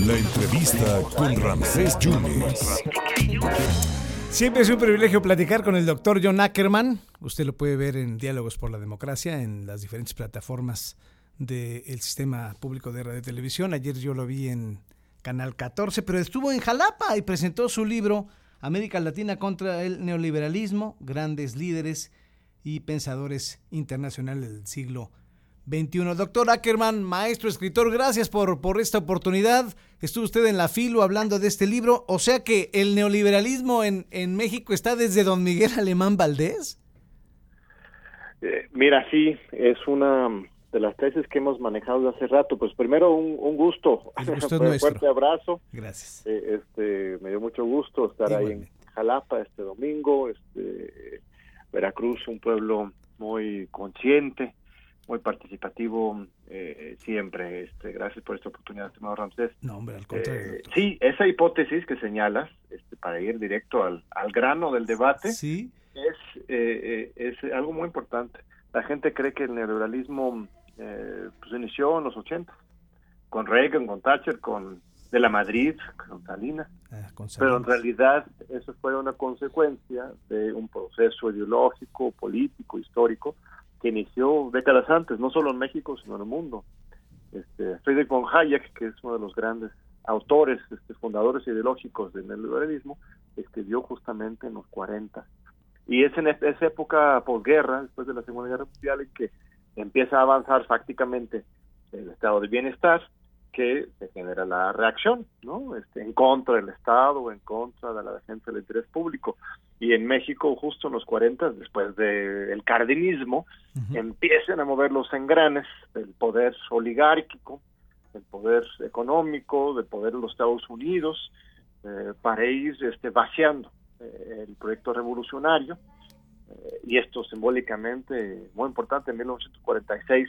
La entrevista con Ramsés Yunes. Siempre es un privilegio platicar con el doctor John Ackerman. Usted lo puede ver en Diálogos por la Democracia, en las diferentes plataformas del sistema público de radio y televisión. Ayer yo lo vi en Canal 14, pero estuvo en Jalapa y presentó su libro América Latina contra el neoliberalismo, grandes líderes y pensadores internacionales del siglo 21. Doctor Ackerman, maestro, escritor, gracias por, por esta oportunidad. Estuvo usted en la filo hablando de este libro. O sea que el neoliberalismo en, en México está desde don Miguel Alemán Valdés. Eh, mira, sí, es una de las tesis que hemos manejado hace rato. Pues primero un, un gusto, un fuerte abrazo. Gracias. Eh, este, me dio mucho gusto estar ahí en. Jalapa este domingo. Este, Veracruz, un pueblo muy consciente, muy participativo eh, siempre. Este, gracias por esta oportunidad, estimado Ramsés. No, hombre, al contrario. Eh, sí, esa hipótesis que señalas, este, para ir directo al, al grano del debate, Sí, es, eh, eh, es algo muy importante. La gente cree que el neoliberalismo eh, pues inició en los 80, con Reagan, con Thatcher, con de la Madrid, con Salinas, ah, con pero en Salinas. realidad eso fue una consecuencia de un proceso ideológico, político, histórico, que inició décadas antes, no solo en México, sino en el mundo. Este, Friedrich von Hayek, que es uno de los grandes autores, este, fundadores ideológicos del neoliberalismo, escribió justamente en los 40. Y es en es- esa época posguerra, después de la Segunda Guerra Mundial, en que empieza a avanzar prácticamente el estado de bienestar, que se genera la reacción, ¿no? Este, en contra del Estado, en contra de la defensa del interés público. Y en México, justo en los 40, después del cardinismo, Ujú. empiezan a mover los engranes del poder oligárquico, del poder económico, del poder de los Estados Unidos, eh, para ir este, vaciando eh, el proyecto revolucionario. Eh, y esto simbólicamente, muy importante, en 1946,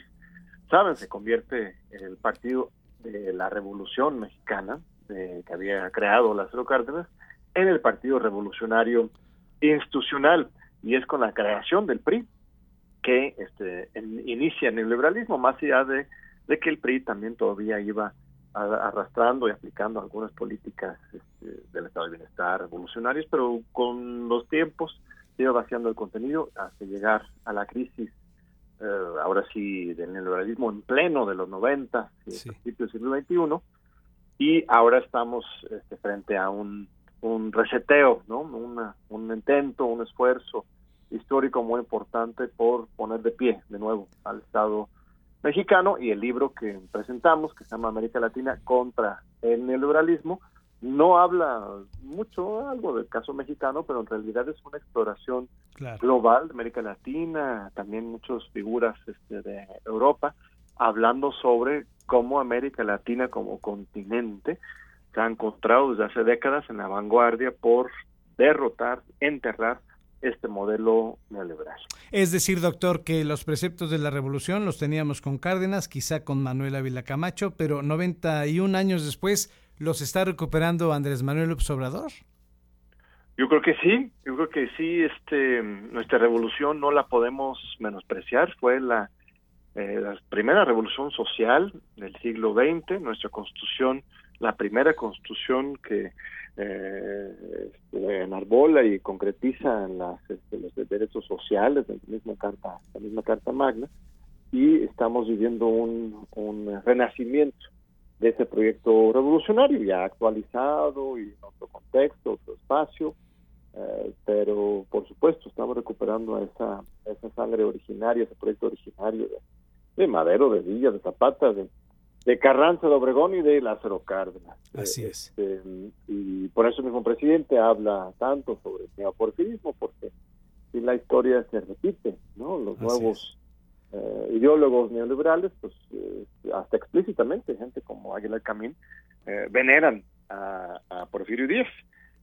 saben, se convierte el partido de la Revolución Mexicana, de- que había creado Lázaro Cárdenas, en el Partido Revolucionario Institucional. Y es con la creación del PRI que este, en- inicia el neoliberalismo, más allá de, que el PRI también todavía iba arrastrando y aplicando algunas políticas este, del estado de bienestar revolucionarias, pero con los tiempos iba vaciando el contenido hasta llegar a la crisis, eh, ahora sí, del neoliberalismo en pleno de los 90 y Sí. principios del siglo XXI, y ahora estamos este, frente a un, un reseteo, ¿no? Una- un intento, un esfuerzo histórico muy importante por poner de pie de nuevo al Estado mexicano y el libro que presentamos, que se llama América Latina contra el neoliberalismo, no habla mucho, algo del caso mexicano, pero en realidad es una exploración Claro. global de América Latina, también muchas figuras este, de Europa, hablando sobre cómo América Latina como continente se ha encontrado desde hace décadas en la vanguardia por derrotar, enterrar este modelo neoliberal. Es decir, doctor, que los preceptos de la revolución los teníamos con Cárdenas, quizá con Manuel Ávila Camacho, pero 91 años después los está recuperando Andrés Manuel López Obrador. Yo creo que sí, yo creo que sí, este, nuestra revolución no la podemos menospreciar, fue la, eh, primera revolución social del siglo XX, nuestra constitución, la primera constitución que eh, enarbola y concretiza las, este, los derechos sociales de la misma carta, la misma carta magna, y estamos viviendo un renacimiento de ese proyecto revolucionario ya actualizado y en otro contexto, otro espacio, eh, pero por supuesto estamos recuperando esa, esa sangre originaria, ese proyecto originario de, de Madero, de Villa, de Zapata, de, de Carranza, de Obregón y de Lázaro Cárdenas. Así es. este, y por eso el mismo presidente habla tanto sobre el neoporfirismo, porque si la historia se repite, ¿no? Los Así nuevos eh, ideólogos neoliberales, pues eh, hasta explícitamente, gente como Aguilar Camín, eh, veneran a, a Porfirio Díaz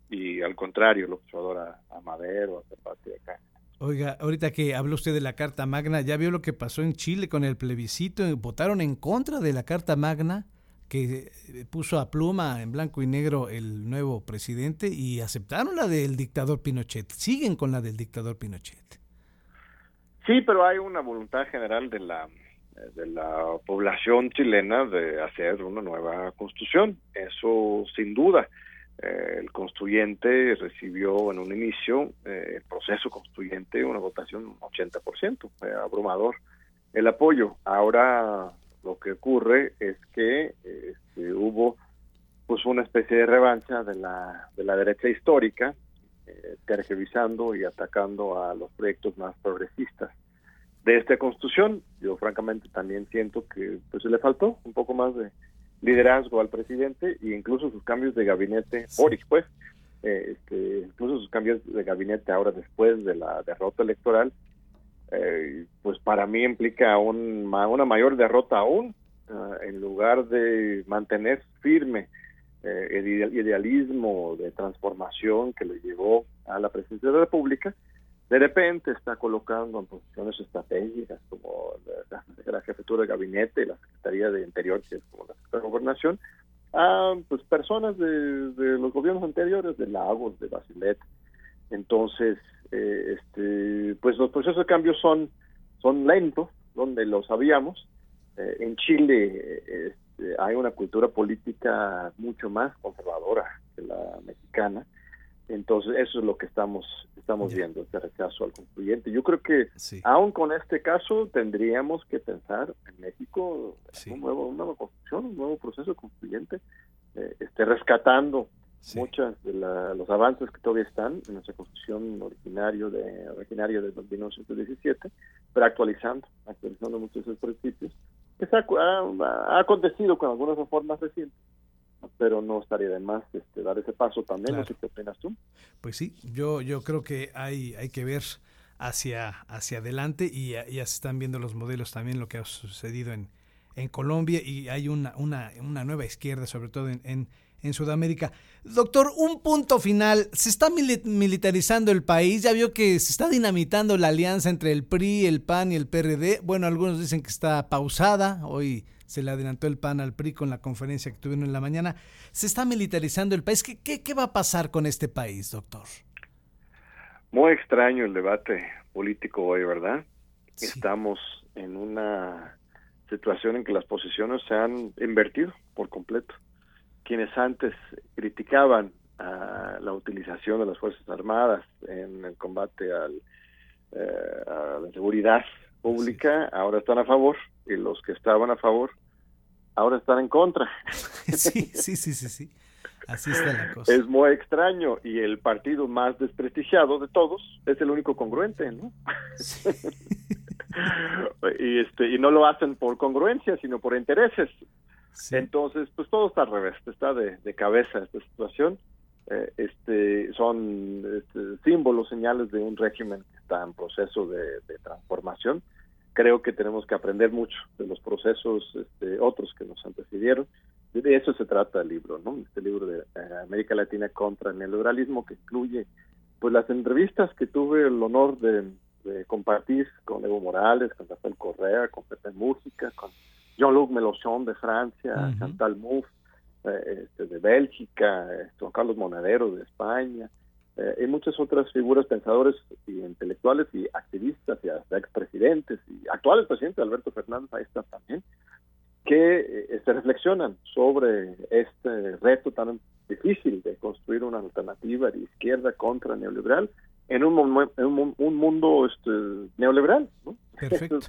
y al contrario, el observador a, a Madero, a Zapata acá. Oiga, ahorita que habló usted de la Carta Magna, ¿ya vio lo que pasó en Chile con el plebiscito? Votaron en contra de la Carta Magna que eh, puso a pluma en blanco y negro el nuevo presidente y aceptaron la del dictador Pinochet. Siguen con la del dictador Pinochet. Sí, pero hay una voluntad general de la de la población chilena de hacer una nueva constitución. Eso sin duda. Eh, el constituyente recibió en un inicio, eh, el proceso constituyente, una votación 80%, fue abrumador el apoyo. Ahora lo que ocurre es que este, hubo pues una especie de revancha de la, de la derecha histórica, eh, tergiversando y atacando a los proyectos más progresistas de esta constitución. Yo francamente también siento que pues se le faltó un poco más de liderazgo al presidente e incluso sus cambios de gabinete, Boris pues, eh, este, incluso sus cambios de gabinete ahora después de la derrota electoral, eh, pues para mí implica un, una mayor derrota aún, ah, en lugar de mantener firme eh, el idealismo de transformación que le llevó a la presidencia de la República, de repente está colocando en posiciones estratégicas como la, jefatura de gabinete, la Secretaría de Interior, que es como la Secretaría de Gobernación, a pues, personas de, los gobiernos anteriores, de Lagos, de Basilet. Entonces, eh, este, pues los procesos de cambio son, son lentos, donde lo sabíamos. Eh, en Chile este, hay una cultura política mucho más conservadora que la mexicana entonces, eso es lo que estamos estamos viendo, este rechazo al constituyente. Yo creo que, aún con este caso, tendríamos que pensar en México un nuevo, una nueva constitución, un nuevo proceso constituyente, eh, este, rescatando muchos de los avances que todavía están en nuestra constitución originario de originaria de 1917, pero actualizando, actualizando muchos de esos principios, que ha, ha acontecido con algunas reformas recientes pero no estaría de más este, dar ese paso también, no sé qué opinas tú. Pues sí, yo, yo creo que hay, hay que ver hacia, hacia adelante y ya, se están viendo los modelos también lo que ha sucedido en, en Colombia y hay una, una, una nueva izquierda, sobre todo en, en, en, Sudamérica. Doctor, un punto final. Se está militarizando el país. Ya vio que se está dinamitando la alianza entre el PRI, el PAN y el PRD. Bueno, algunos dicen que está pausada. Hoy se le adelantó el PAN al PRI con la conferencia que tuvieron en la mañana. Se está militarizando el país. ¿Qué, qué, va a pasar con este país, doctor? Muy extraño el debate político hoy, ¿verdad? Estamos en una situación en que las posiciones se han invertido por completo. Quienes antes criticaban la utilización de las Fuerzas Armadas en el combate al, eh, a la seguridad pública, ahora están a favor y los que estaban a favor ahora están en contra. sí, sí, sí, sí, sí. Así está la cosa. Es muy extraño y el partido más desprestigiado de todos es el único congruente, ¿no? y este y no lo hacen por congruencia, sino por intereses. Entonces, pues todo está al revés, está de, cabeza esta situación. Eh, este son este, símbolos, señales de un régimen que está en proceso de transformación creo que tenemos que aprender mucho de los procesos este, otros que nos antecedieron. De eso se trata el libro, ¿no? Este libro de eh, América Latina contra el neoliberalismo que incluye pues las entrevistas que tuve el honor de, compartir con Evo Morales, con Rafael Correa, con Pepe Música, con Jean-Luc Mélenchon de Francia, Chantal Mouffe eh, este, de Bélgica, eh, Juan Carlos Monedero de España, eh, hay muchas otras figuras pensadores y intelectuales y activistas y hasta expresidentes y actuales presidentes, Alberto Fernández, ahí está también, que eh, se reflexionan sobre este reto tan difícil de construir una alternativa de izquierda contra neoliberal en un, en un, mundo este, neoliberal. ¿no? Perfecto.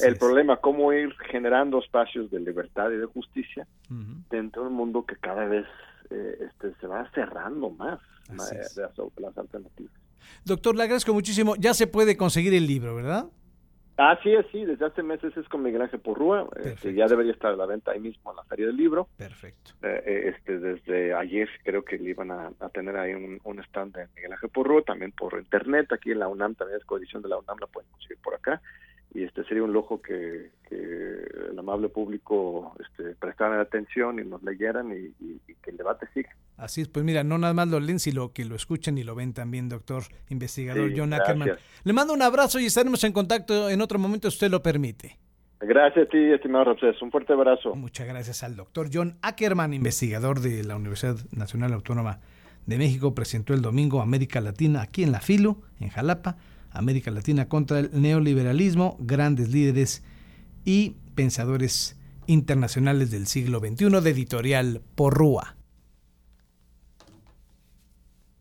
el, problema, cómo ir generando espacios de libertad y de justicia dentro de un mundo que cada vez eh, este, se va cerrando más de las, alternativas. Doctor, le agradezco muchísimo. Ya se puede conseguir el libro, ¿verdad? Así es, sí, desde hace meses es con Miguel Ángel Porrúa, este, ya debería estar a la venta ahí mismo en la Feria del Libro. Perfecto. Eh, eh, este, desde ayer creo que le iban a, tener ahí un, stand de Miguel Ángel Porrúa, también por internet, aquí en la UNAM, también es coedición de la UNAM, la pueden conseguir por acá y este sería un lujo que, el amable público este, prestara atención y nos leyeran y, que el debate siga. Así es, pues mira, no nada más lo leen, sino que lo escuchen y lo ven también, doctor investigador John Ackerman. Le mando un abrazo y estaremos en contacto en otro momento, si usted lo permite. Gracias a ti, estimado Ramsés. Un fuerte abrazo. Muchas gracias al doctor John Ackerman, investigador de la Universidad Nacional Autónoma de México. Presentó el domingo América Latina aquí en la FILO, en Jalapa América Latina contra el neoliberalismo, grandes líderes y pensadores internacionales del siglo XXI de editorial Porrúa.